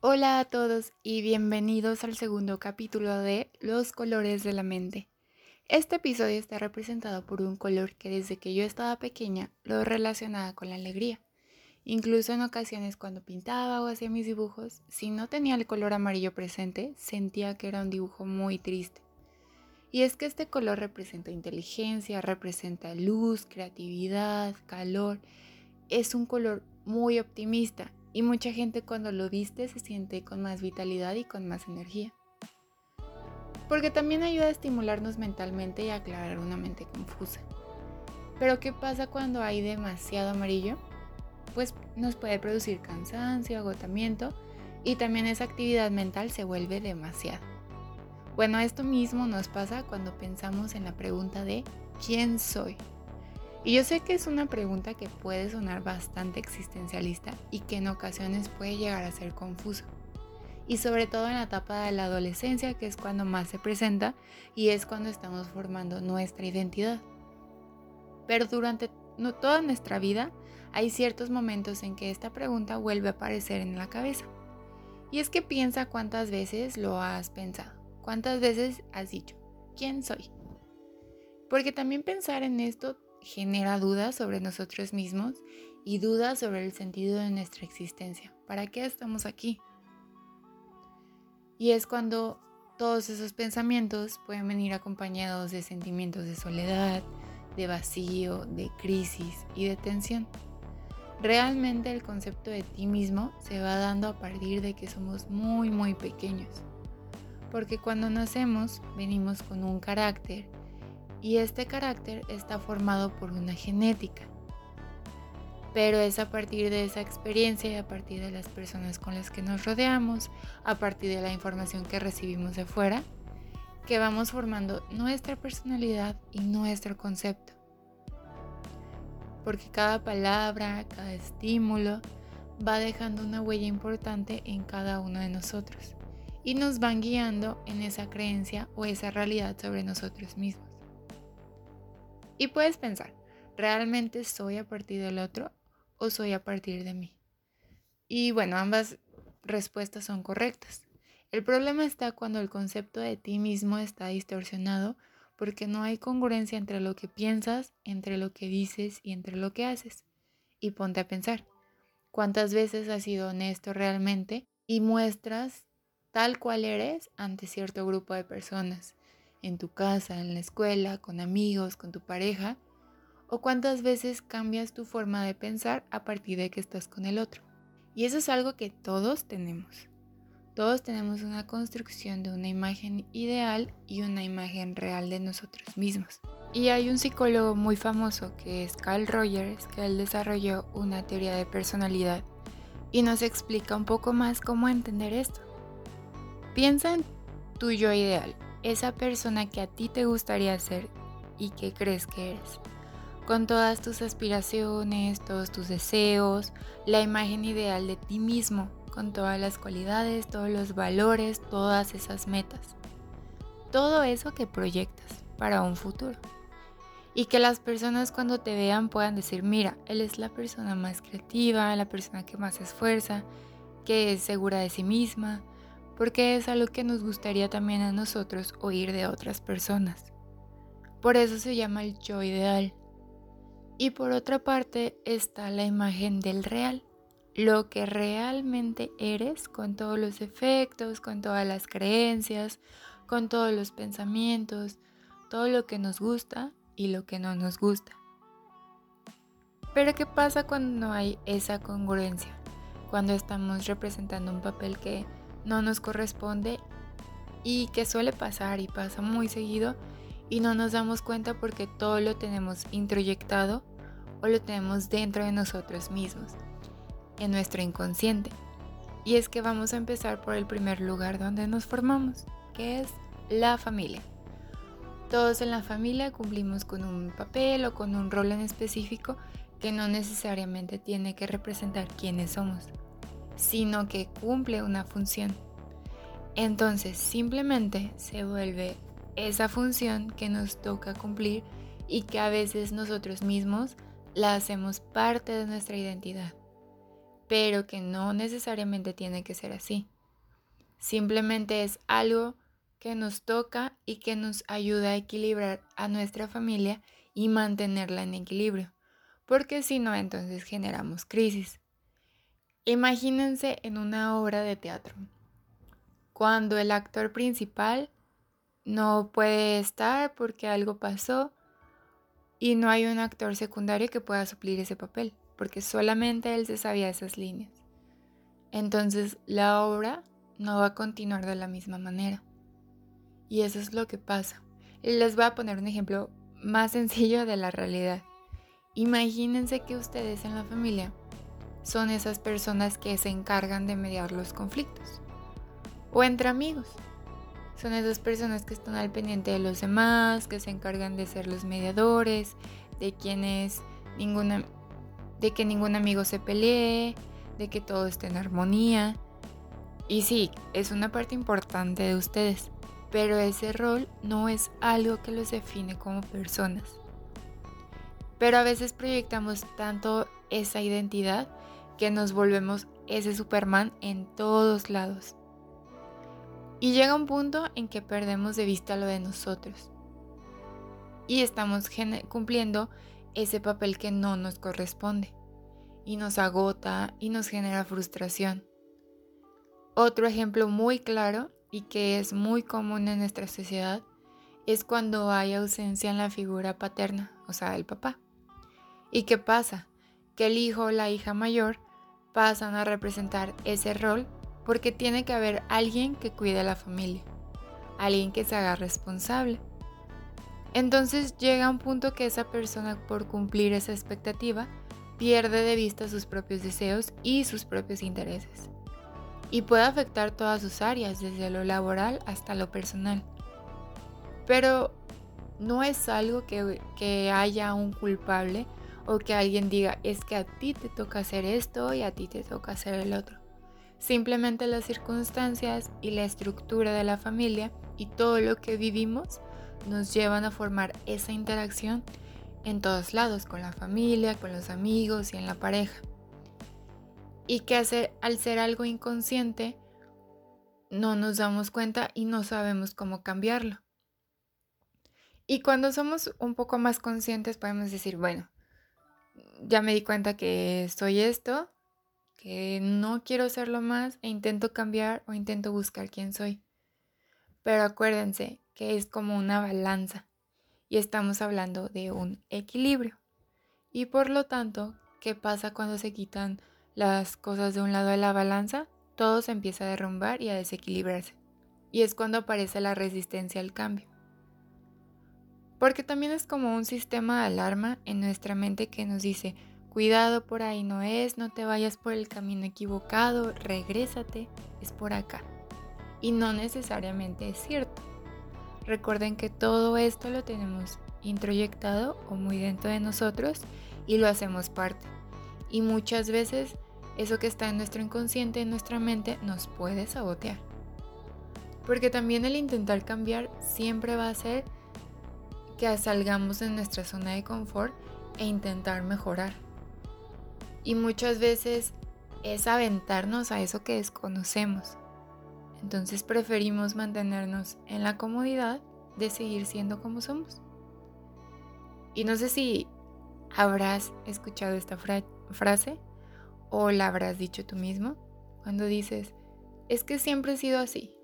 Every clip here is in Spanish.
Hola a todos y bienvenidos al segundo capítulo de Los colores de la mente. Este episodio está representado por un color que desde que yo estaba pequeña lo relacionaba con la alegría. Incluso en ocasiones cuando pintaba o hacía mis dibujos, si no tenía el color amarillo presente, sentía que era un dibujo muy triste. Y es que este color representa inteligencia, representa luz, creatividad, calor. Es un color muy optimista y mucha gente cuando lo viste se siente con más vitalidad y con más energía. Porque también ayuda a estimularnos mentalmente y a aclarar una mente confusa. Pero ¿qué pasa cuando hay demasiado amarillo? Pues nos puede producir cansancio, agotamiento y también esa actividad mental se vuelve demasiado. Bueno, esto mismo nos pasa cuando pensamos en la pregunta de ¿quién soy? Y yo sé que es una pregunta que puede sonar bastante existencialista y que en ocasiones puede llegar a ser confuso. Y sobre todo en la etapa de la adolescencia, que es cuando más se presenta y es cuando estamos formando nuestra identidad. Pero durante toda nuestra vida hay ciertos momentos en que esta pregunta vuelve a aparecer en la cabeza. Y es que piensa cuántas veces lo has pensado, cuántas veces has dicho, ¿quién soy? Porque también pensar en esto genera dudas sobre nosotros mismos y dudas sobre el sentido de nuestra existencia. ¿Para qué estamos aquí? Y es cuando todos esos pensamientos pueden venir acompañados de sentimientos de soledad, de vacío, de crisis y de tensión. Realmente el concepto de ti mismo se va dando a partir de que somos muy muy pequeños. Porque cuando nacemos venimos con un carácter y este carácter está formado por una genética. Pero es a partir de esa experiencia y a partir de las personas con las que nos rodeamos, a partir de la información que recibimos de fuera, que vamos formando nuestra personalidad y nuestro concepto. Porque cada palabra, cada estímulo va dejando una huella importante en cada uno de nosotros y nos van guiando en esa creencia o esa realidad sobre nosotros mismos. Y puedes pensar, ¿realmente soy a partir del otro o soy a partir de mí? Y bueno, ambas respuestas son correctas. El problema está cuando el concepto de ti mismo está distorsionado porque no hay congruencia entre lo que piensas, entre lo que dices y entre lo que haces. Y ponte a pensar, ¿cuántas veces has sido honesto realmente y muestras tal cual eres ante cierto grupo de personas? En tu casa, en la escuela, con amigos, con tu pareja, o cuántas veces cambias tu forma de pensar a partir de que estás con el otro. Y eso es algo que todos tenemos. Todos tenemos una construcción de una imagen ideal y una imagen real de nosotros mismos. Y hay un psicólogo muy famoso que es Carl Rogers, que él desarrolló una teoría de personalidad y nos explica un poco más cómo entender esto. Piensa en tu yo ideal, esa persona que a ti te gustaría ser y que crees que eres. Con todas tus aspiraciones, todos tus deseos, la imagen ideal de ti mismo, con todas las cualidades, todos los valores, todas esas metas. Todo eso que proyectas para un futuro. Y que las personas cuando te vean puedan decir, mira, él es la persona más creativa, la persona que más se esfuerza, que es segura de sí misma, porque es algo que nos gustaría también a nosotros oír de otras personas. Por eso se llama el yo ideal. Y por otra parte está la imagen del real, lo que realmente eres con todos los efectos, con todas las creencias, con todos los pensamientos, todo lo que nos gusta y lo que no nos gusta. Pero ¿qué pasa cuando no hay esa congruencia? Cuando estamos representando un papel que no nos corresponde y que suele pasar y pasa muy seguido y no nos damos cuenta porque todo lo tenemos introyectado o lo tenemos dentro de nosotros mismos, en nuestro inconsciente. Y es que vamos a empezar por el primer lugar donde nos formamos, que es la familia. Todos en la familia cumplimos con un papel o con un rol en específico que no necesariamente tiene que representar quiénes somos, sino que cumple una función. Entonces simplemente se vuelve esa función que nos toca cumplir y que a veces nosotros mismos la hacemos parte de nuestra identidad, pero que no necesariamente tiene que ser así. Simplemente es algo que nos toca y que nos ayuda a equilibrar a nuestra familia y mantenerla en equilibrio, porque si no entonces generamos crisis. Imagínense en una obra de teatro, cuando el actor principal no puede estar porque algo pasó y no hay un actor secundario que pueda suplir ese papel, porque solamente él se sabía esas líneas. Entonces la obra no va a continuar de la misma manera. Y eso es lo que pasa. Les voy a poner un ejemplo más sencillo de la realidad. Imagínense que ustedes en la familia son esas personas que se encargan de mediar los conflictos. O entre amigos. Son esas personas que están al pendiente de los demás, que se encargan de ser los mediadores, de quienes ninguna de que ningún amigo se pelee, de que todo esté en armonía. Y sí, es una parte importante de ustedes, pero ese rol no es algo que los define como personas. Pero a veces proyectamos tanto esa identidad que nos volvemos ese Superman en todos lados. Y llega un punto en que perdemos de vista lo de nosotros. Y estamos cumpliendo ese papel que no nos corresponde. Y nos agota y nos genera frustración. Otro ejemplo muy claro y que es muy común en nuestra sociedad es cuando hay ausencia en la figura paterna, o sea, el papá. ¿Y qué pasa? Que el hijo o la hija mayor pasan a representar ese rol porque tiene que haber alguien que cuide a la familia, alguien que se haga responsable. Entonces llega un punto que esa persona por cumplir esa expectativa pierde de vista sus propios deseos y sus propios intereses. Y puede afectar todas sus áreas, desde lo laboral hasta lo personal. Pero no es algo que, que haya un culpable o que alguien diga es que a ti te toca hacer esto y a ti te toca hacer el otro. Simplemente las circunstancias y la estructura de la familia y todo lo que vivimos nos llevan a formar esa interacción en todos lados, con la familia, con los amigos y en la pareja. Y que al ser algo inconsciente, no nos damos cuenta y no sabemos cómo cambiarlo. Y cuando somos un poco más conscientes podemos decir, bueno, ya me di cuenta que soy esto, que no quiero serlo más e intento cambiar o intento buscar quién soy. Pero acuérdense que es como una balanza y estamos hablando de un equilibrio. Y por lo tanto, ¿qué pasa cuando se quitan las cosas de un lado de la balanza? Todo se empieza a derrumbar y a desequilibrarse. Y es cuando aparece la resistencia al cambio. Porque también es como un sistema de alarma en nuestra mente que nos dice, Cuidado por ahí no es, no te vayas por el camino equivocado, regrésate, es por acá. Y no necesariamente es cierto. Recuerden que todo esto lo tenemos introyectado o muy dentro de nosotros y lo hacemos parte. Y muchas veces eso que está en nuestro inconsciente, en nuestra mente, nos puede sabotear. Porque también el intentar cambiar siempre va a hacer que salgamos de nuestra zona de confort e intentar mejorar. Y muchas veces es aventarnos a eso que desconocemos. Entonces preferimos mantenernos en la comodidad de seguir siendo como somos. Y no sé si habrás escuchado esta frase o la habrás dicho tú mismo cuando dices, es que siempre he sido así.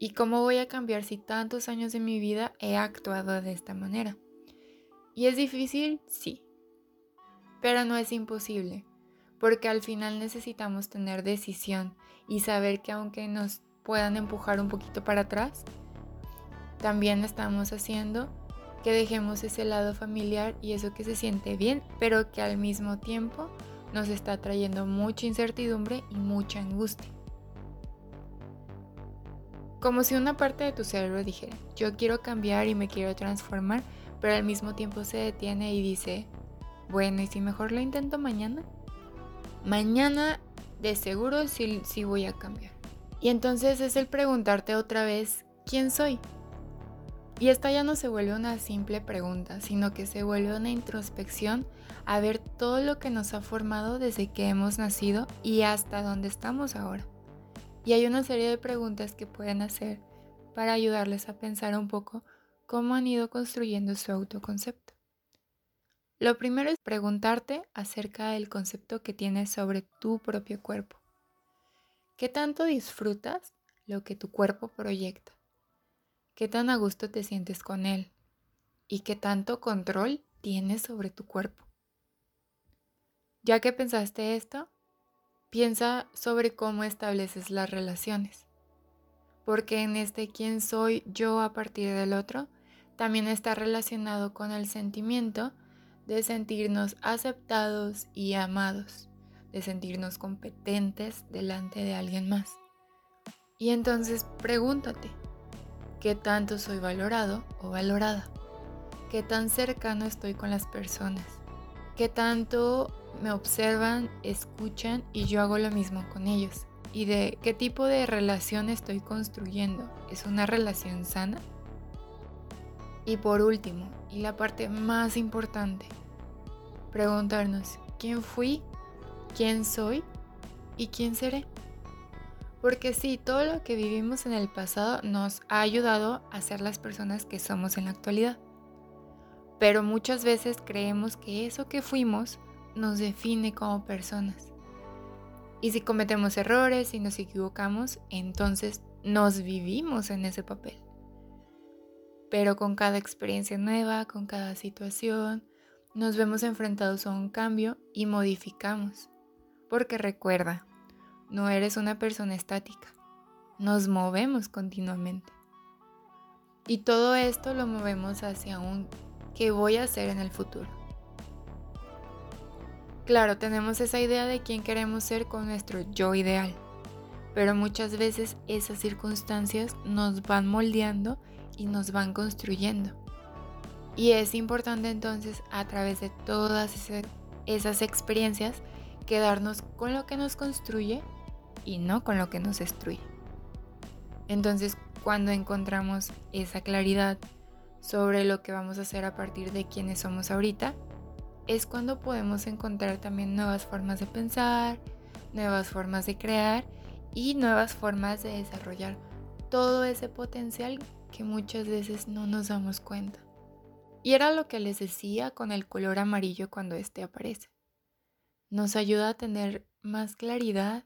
¿Y cómo voy a cambiar si tantos años de mi vida he actuado de esta manera? ¿Y es difícil? Sí. Pero no es imposible, porque al final necesitamos tener decisión y saber que aunque nos puedan empujar un poquito para atrás, también estamos haciendo que dejemos ese lado familiar y eso que se siente bien, pero que al mismo tiempo nos está trayendo mucha incertidumbre y mucha angustia. Como si una parte de tu cerebro dijera, yo quiero cambiar y me quiero transformar, pero al mismo tiempo se detiene y dice, bueno, ¿y si mejor lo intento mañana? Mañana de seguro sí, sí voy a cambiar. Y entonces es el preguntarte otra vez, ¿quién soy? Y esta ya no se vuelve una simple pregunta, sino que se vuelve una introspección a ver todo lo que nos ha formado desde que hemos nacido y hasta dónde estamos ahora. Y hay una serie de preguntas que pueden hacer para ayudarles a pensar un poco cómo han ido construyendo su autoconcepto. Lo primero es preguntarte acerca del concepto que tienes sobre tu propio cuerpo. ¿Qué tanto disfrutas lo que tu cuerpo proyecta? ¿Qué tan a gusto te sientes con él? ¿Y qué tanto control tienes sobre tu cuerpo? Ya que pensaste esto, Piensa sobre cómo estableces las relaciones. Porque en este quién soy yo a partir del otro también está relacionado con el sentimiento de sentirnos aceptados y amados, de sentirnos competentes delante de alguien más. Y entonces pregúntate, ¿qué tanto soy valorado o valorada? ¿Qué tan cercano estoy con las personas? ¿Qué tanto me observan, escuchan y yo hago lo mismo con ellos. ¿Y de qué tipo de relación estoy construyendo? ¿Es una relación sana? Y por último, y la parte más importante, preguntarnos quién fui, quién soy y quién seré. Porque sí, todo lo que vivimos en el pasado nos ha ayudado a ser las personas que somos en la actualidad. Pero muchas veces creemos que eso que fuimos nos define como personas. Y si cometemos errores y nos equivocamos, entonces nos vivimos en ese papel. Pero con cada experiencia nueva, con cada situación, nos vemos enfrentados a un cambio y modificamos. Porque recuerda, no eres una persona estática, nos movemos continuamente. Y todo esto lo movemos hacia un qué voy a hacer en el futuro. Claro, tenemos esa idea de quién queremos ser con nuestro yo ideal, pero muchas veces esas circunstancias nos van moldeando y nos van construyendo. Y es importante entonces a través de todas esas experiencias quedarnos con lo que nos construye y no con lo que nos destruye. Entonces cuando encontramos esa claridad sobre lo que vamos a hacer a partir de quienes somos ahorita, es cuando podemos encontrar también nuevas formas de pensar, nuevas formas de crear y nuevas formas de desarrollar todo ese potencial que muchas veces no nos damos cuenta. Y era lo que les decía con el color amarillo cuando este aparece. Nos ayuda a tener más claridad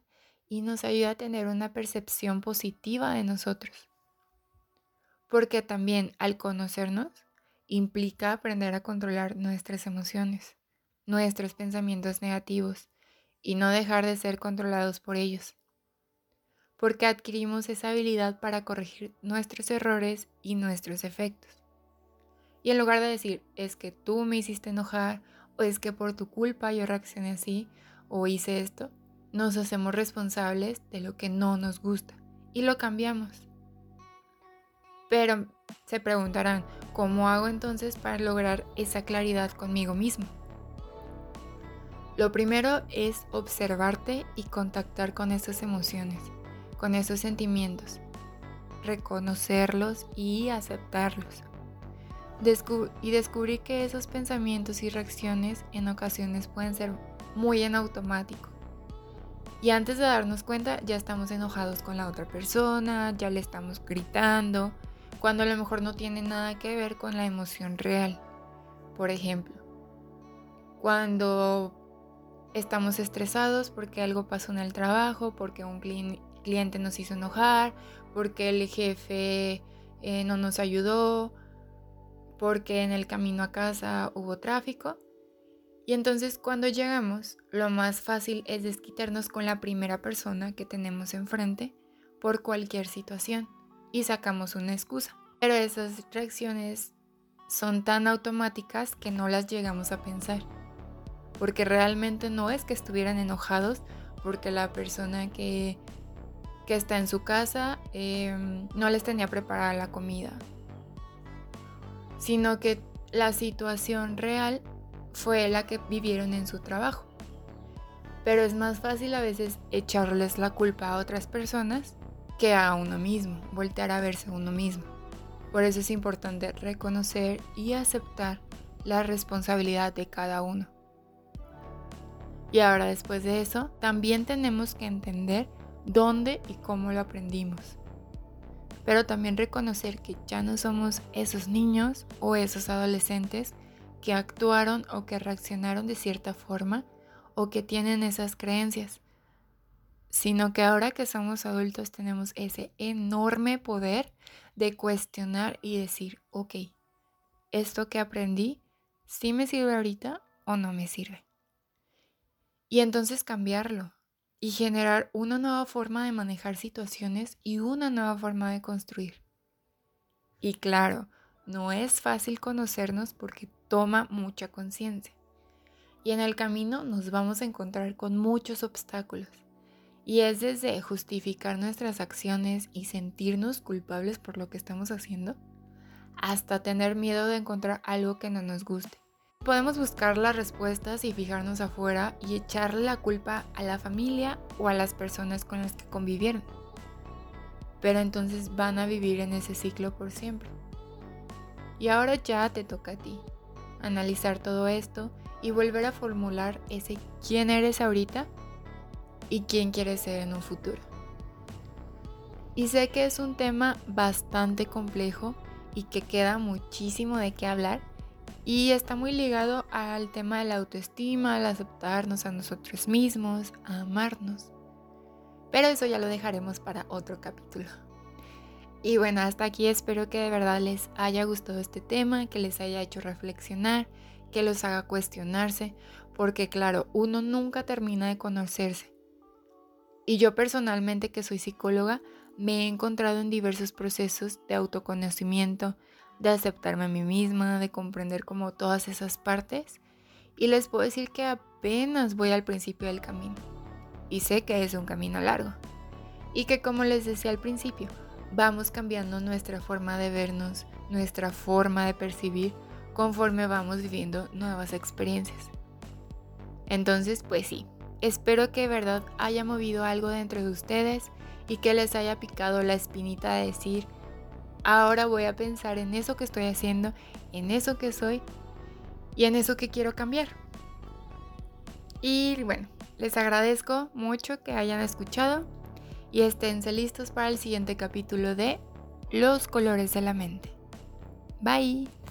y nos ayuda a tener una percepción positiva de nosotros. Porque también al conocernos implica aprender a controlar nuestras emociones, nuestros pensamientos negativos y no dejar de ser controlados por ellos. Porque adquirimos esa habilidad para corregir nuestros errores y nuestros efectos. Y en lugar de decir, es que tú me hiciste enojar, o es que por tu culpa yo reaccioné así, o hice esto, nos hacemos responsables de lo que no nos gusta y lo cambiamos. Pero se preguntarán, ¿cómo hago entonces para lograr esa claridad conmigo mismo? Lo primero es observarte y contactar con esas emociones, con esos sentimientos, reconocerlos y aceptarlos. y descubrir que esos pensamientos y reacciones en ocasiones pueden ser muy en automático. Y antes de darnos cuenta ya estamos enojados con la otra persona, ya le estamos gritando, cuando a lo mejor no tiene nada que ver con la emoción real. Por ejemplo, cuando estamos estresados porque algo pasó en el trabajo, porque un cliente nos hizo enojar, porque el jefe eh, no nos ayudó, porque en el camino a casa hubo tráfico. Y entonces cuando llegamos, lo más fácil es desquitarnos con la primera persona que tenemos enfrente por cualquier situación y sacamos una excusa. Pero esas reacciones son tan automáticas que no las llegamos a pensar. porque realmente no es que estuvieran enojados porque la persona que, que está en su casa em, no les tenía preparada la comida, sino que la situación real fue la que vivieron en su trabajo. Pero es más fácil a veces echarles la culpa a otras personas que a uno mismo, voltear a verse a uno mismo. Por eso es importante reconocer y aceptar la responsabilidad de cada uno. Y ahora después de eso, también tenemos que entender dónde y cómo lo aprendimos. Pero también reconocer que ya no somos esos niños o esos adolescentes que actuaron o que reaccionaron de cierta forma o que tienen esas creencias, sino que ahora que somos adultos tenemos ese enorme poder de cuestionar y decir, ok, esto que aprendí, ¿sí me sirve ahorita o no me sirve? Y entonces cambiarlo y generar una nueva forma de manejar situaciones y una nueva forma de construir. Y claro, no es fácil conocernos porque toma mucha conciencia. Y en el camino nos vamos a encontrar con muchos obstáculos. Y es desde justificar nuestras acciones y sentirnos culpables por lo que estamos haciendo, hasta tener miedo de encontrar algo que no nos guste. Podemos buscar las respuestas y fijarnos afuera y echarle la culpa a la familia o a las personas con las que convivieron. Pero entonces van a vivir en ese ciclo por siempre. Y ahora ya te toca a ti analizar todo esto y volver a formular ese quién eres ahorita y quién quieres ser en un futuro. Y sé que es un tema bastante complejo y que queda muchísimo de qué hablar y está muy ligado al tema de la autoestima, al aceptarnos a nosotros mismos, a amarnos. Pero eso ya lo dejaremos para otro capítulo. Y bueno, hasta aquí espero que de verdad les haya gustado este tema, que les haya hecho reflexionar que los haga cuestionarse, porque claro, uno nunca termina de conocerse. Y yo personalmente, que soy psicóloga, me he encontrado en diversos procesos de autoconocimiento, de aceptarme a mí misma, de comprender como todas esas partes. Y les puedo decir que apenas voy al principio del camino. Y sé que es un camino largo. Y que como les decía al principio, vamos cambiando nuestra forma de vernos, nuestra forma de percibir conforme vamos viviendo nuevas experiencias. Entonces, pues sí, espero que de verdad haya movido algo dentro de ustedes y que les haya picado la espinita de decir, ahora voy a pensar en eso que estoy haciendo, en eso que soy y en eso que quiero cambiar. Y bueno, les agradezco mucho que hayan escuchado y esténse listos para el siguiente capítulo de Los colores de la mente. Bye.